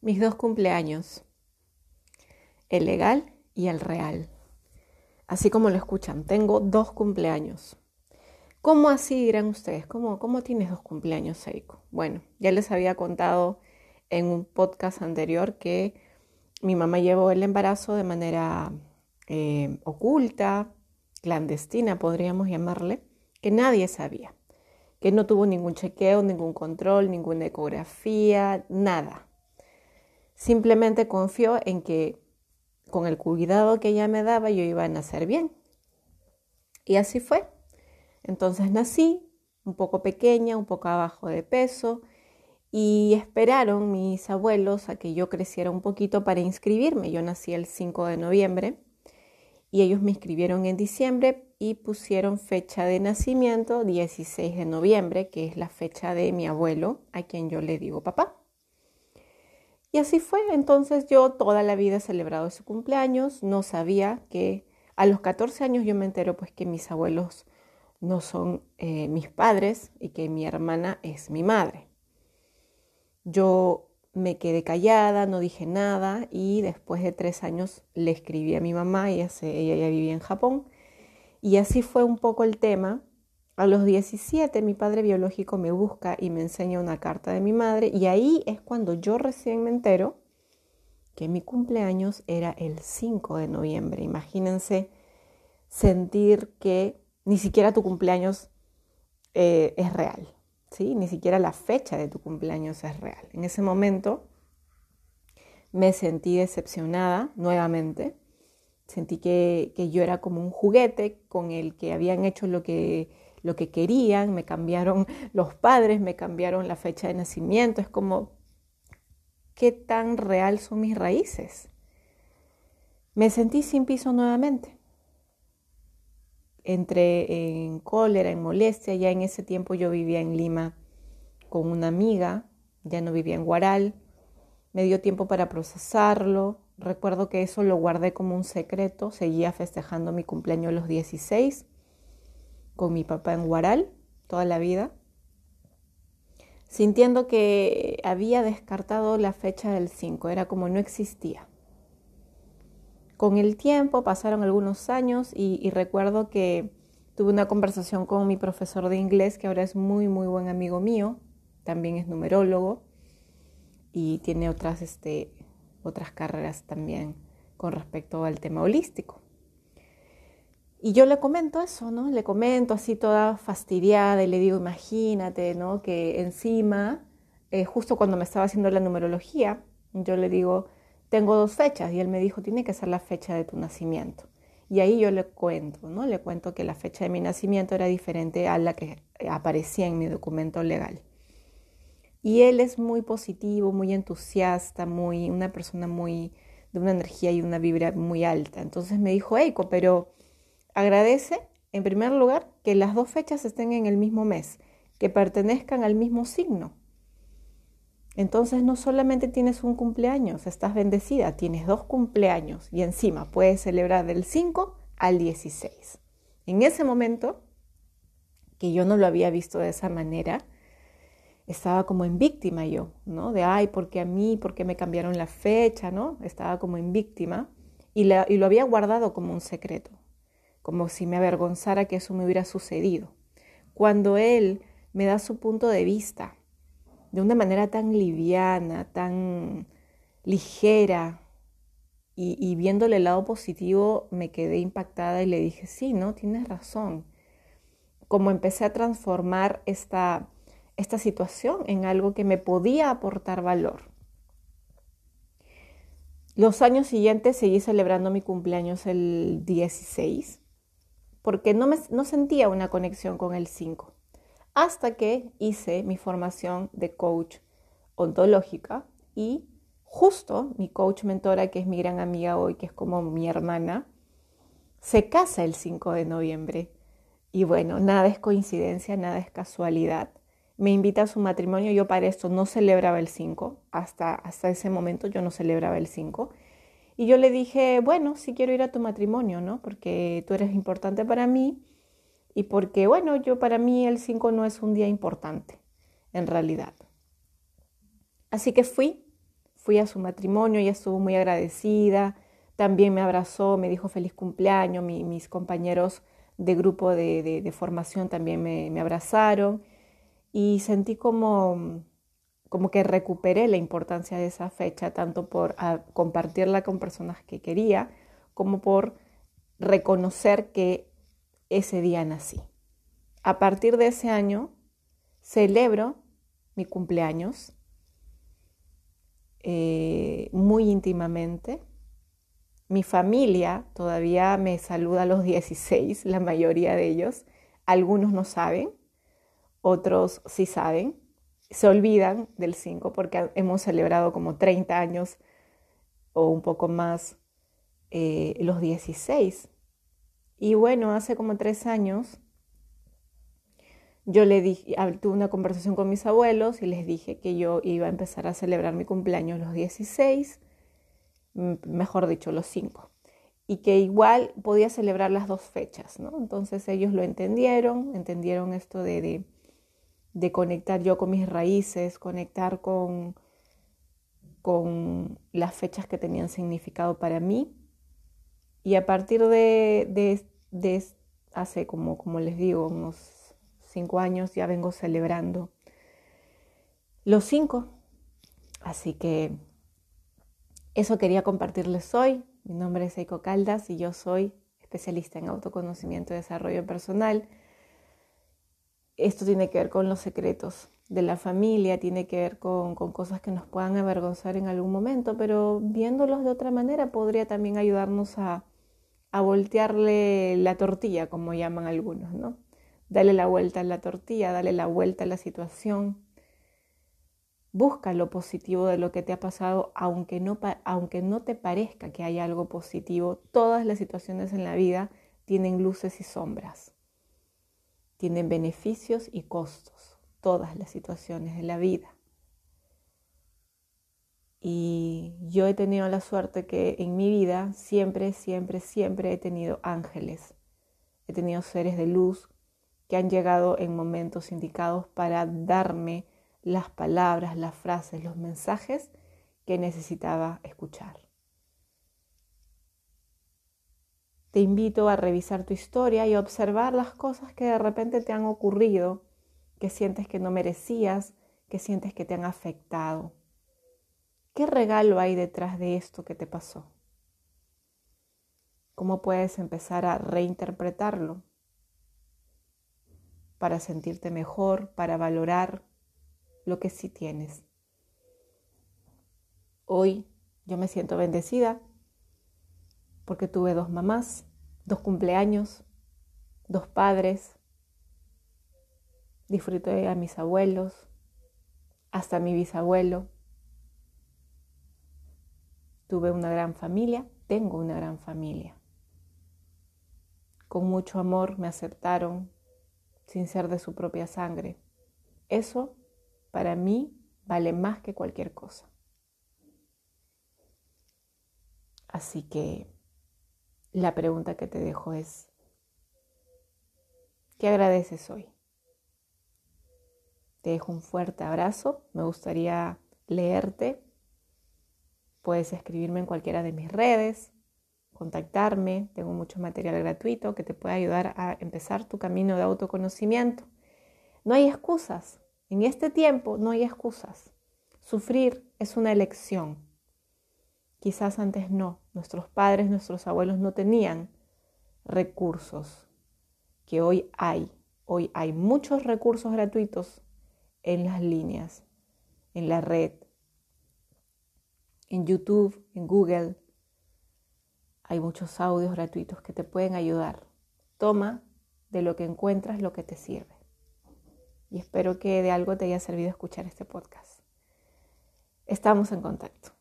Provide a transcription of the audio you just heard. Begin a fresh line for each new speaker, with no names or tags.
mis dos cumpleaños, el legal y el real. Así como lo escuchan, tengo dos cumpleaños. ¿Cómo así dirán ustedes? ¿Cómo, cómo tienes dos cumpleaños, Seiko? Bueno, ya les había contado en un podcast anterior que mi mamá llevó el embarazo de manera eh, oculta, clandestina, podríamos llamarle, que nadie sabía, que no tuvo ningún chequeo, ningún control, ninguna ecografía, nada. Simplemente confió en que con el cuidado que ella me daba yo iba a nacer bien. Y así fue. Entonces nací un poco pequeña, un poco abajo de peso y esperaron mis abuelos a que yo creciera un poquito para inscribirme. Yo nací el 5 de noviembre y ellos me inscribieron en diciembre y pusieron fecha de nacimiento 16 de noviembre, que es la fecha de mi abuelo, a quien yo le digo papá. Y así fue, entonces yo toda la vida he celebrado su cumpleaños, no sabía que a los 14 años yo me entero pues que mis abuelos no son eh, mis padres y que mi hermana es mi madre. Yo me quedé callada, no dije nada y después de tres años le escribí a mi mamá, ella, ella ya vivía en Japón, y así fue un poco el tema a los 17 mi padre biológico me busca y me enseña una carta de mi madre y ahí es cuando yo recién me entero que mi cumpleaños era el 5 de noviembre. Imagínense sentir que ni siquiera tu cumpleaños eh, es real, ¿sí? Ni siquiera la fecha de tu cumpleaños es real. En ese momento me sentí decepcionada nuevamente. Sentí que, que yo era como un juguete con el que habían hecho lo que lo que querían, me cambiaron los padres, me cambiaron la fecha de nacimiento. Es como, ¿qué tan real son mis raíces? Me sentí sin piso nuevamente. Entré en cólera, en molestia. Ya en ese tiempo yo vivía en Lima con una amiga, ya no vivía en Guaral. Me dio tiempo para procesarlo. Recuerdo que eso lo guardé como un secreto. Seguía festejando mi cumpleaños los 16 con mi papá en Guaral toda la vida, sintiendo que había descartado la fecha del 5, era como no existía. Con el tiempo pasaron algunos años y, recuerdo que tuve una conversación con mi profesor de inglés, que ahora es muy, muy buen amigo mío, también es numerólogo y tiene otras, este, otras carreras también con respecto al tema holístico. Y yo le comento eso, ¿no? Le comento así toda fastidiada y le digo, imagínate, ¿no? Que encima, eh, justo cuando me estaba haciendo la numerología, yo le digo, tengo dos fechas y él me dijo, tiene que ser la fecha de tu nacimiento. Y ahí yo le cuento, ¿no? Le cuento que la fecha de mi nacimiento era diferente a la que aparecía en mi documento legal. Y él es muy positivo, muy entusiasta, muy, una persona muy, de una energía y una vibra muy alta. Entonces me dijo, Eiko, pero Agradece, en primer lugar, que las dos fechas estén en el mismo mes, que pertenezcan al mismo signo. Entonces no solamente tienes un cumpleaños, estás bendecida, tienes dos cumpleaños y encima puedes celebrar del 5 al 16. En ese momento, que yo no lo había visto de esa manera, estaba como en víctima yo, ¿no? De, ay, ¿por qué a mí? ¿Por qué me cambiaron la fecha? ¿no? Estaba como en víctima y, y lo había guardado como un secreto como si me avergonzara que eso me hubiera sucedido. Cuando Él me da su punto de vista de una manera tan liviana, tan ligera, y, viéndole el lado positivo me quedé impactada y le dije, sí, no, tienes razón. Como empecé a transformar esta, esta situación en algo que me podía aportar valor. Los años siguientes seguí celebrando mi cumpleaños el 16 porque no, me, no sentía una conexión con el 5. Hasta que hice mi formación de coach ontológica y justo mi coach mentora, que es mi gran amiga hoy, que es como mi hermana, se casa el 5 de noviembre. Y bueno, nada es coincidencia, nada es casualidad. Me invita a su matrimonio, yo para esto no celebraba el 5, hasta, hasta ese momento yo no celebraba el 5. Y yo le dije, bueno, sí quiero ir a tu matrimonio, ¿no? Porque tú eres importante para mí y porque, bueno, yo para mí el 5 no es un día importante, en realidad. Así que fui, fui a su matrimonio, ella estuvo muy agradecida, también me abrazó, me dijo feliz cumpleaños, mis compañeros de grupo de, formación también me, me, abrazaron y sentí como, como que recuperé la importancia de esa fecha, tanto por ah, compartirla con personas que quería, como por reconocer que ese día nací. A partir de ese año, celebro mi cumpleaños eh, muy íntimamente. Mi familia todavía me saluda a los 16, la mayoría de ellos. Algunos no saben, otros sí saben. Se olvidan del 5 porque hemos celebrado como 30 años o un poco más eh, los 16. Y bueno, hace como tres años yo le dije, tuve una conversación con mis abuelos y les dije que yo iba a empezar a celebrar mi cumpleaños los 16, mejor dicho, los 5, y que igual podía celebrar las dos fechas, ¿no? Entonces ellos lo entendieron, entendieron esto de, de, conectar yo con mis raíces, conectar con, con las fechas que tenían significado para mí. Y a partir de, de, de hace como, como les digo, unos cinco años ya vengo celebrando los cinco. Así que eso quería compartirles hoy. Mi nombre es Eiko Caldas y yo soy especialista en autoconocimiento y desarrollo personal. Esto tiene que ver con los secretos de la familia, tiene que ver con, cosas que nos puedan avergonzar en algún momento, pero viéndolos de otra manera podría también ayudarnos a, a voltearle la tortilla, como llaman algunos, ¿no? Dale la vuelta a la tortilla, dale la vuelta a la situación. Busca lo positivo de lo que te ha pasado, aunque no, aunque no te parezca que hay algo positivo. Todas las situaciones en la vida tienen luces y sombras. Tienen beneficios y costos. Todas las situaciones de la vida. Y yo he tenido la suerte que en mi vida siempre, siempre, siempre he tenido ángeles. He tenido seres de luz que han llegado en momentos indicados para darme las palabras, las frases, los mensajes que necesitaba escuchar. Te invito a revisar tu historia y a observar las cosas que de repente te han ocurrido, que sientes que no merecías, que sientes que te han afectado. ¿Qué regalo hay detrás de esto que te pasó? ¿Cómo puedes empezar a reinterpretarlo? para sentirte mejor, para valorar lo que sí tienes. Hoy yo me siento bendecida porque tuve dos mamás, dos cumpleaños, dos padres, disfruté a mis abuelos, hasta mi bisabuelo. Tuve una gran familia, tengo una gran familia. Con mucho amor me aceptaron, sin ser de su propia sangre. Eso para mí vale más que cualquier cosa. Así que la pregunta que te dejo es, ¿qué agradeces hoy? Te dejo un fuerte abrazo, me gustaría leerte. Puedes escribirme en cualquiera de mis redes, contactarme, tengo mucho material gratuito que te puede ayudar a empezar tu camino de autoconocimiento. No hay excusas, en este tiempo no hay excusas. Sufrir es una elección. Quizás antes no, nuestros padres, nuestros abuelos no tenían recursos que hoy hay. Hoy hay muchos recursos gratuitos en las líneas, en la red, en YouTube, en Google, hay muchos audios gratuitos que te pueden ayudar. Toma de lo que encuentras lo que te sirve. Y espero que de algo te haya servido escuchar este podcast. Estamos en contacto.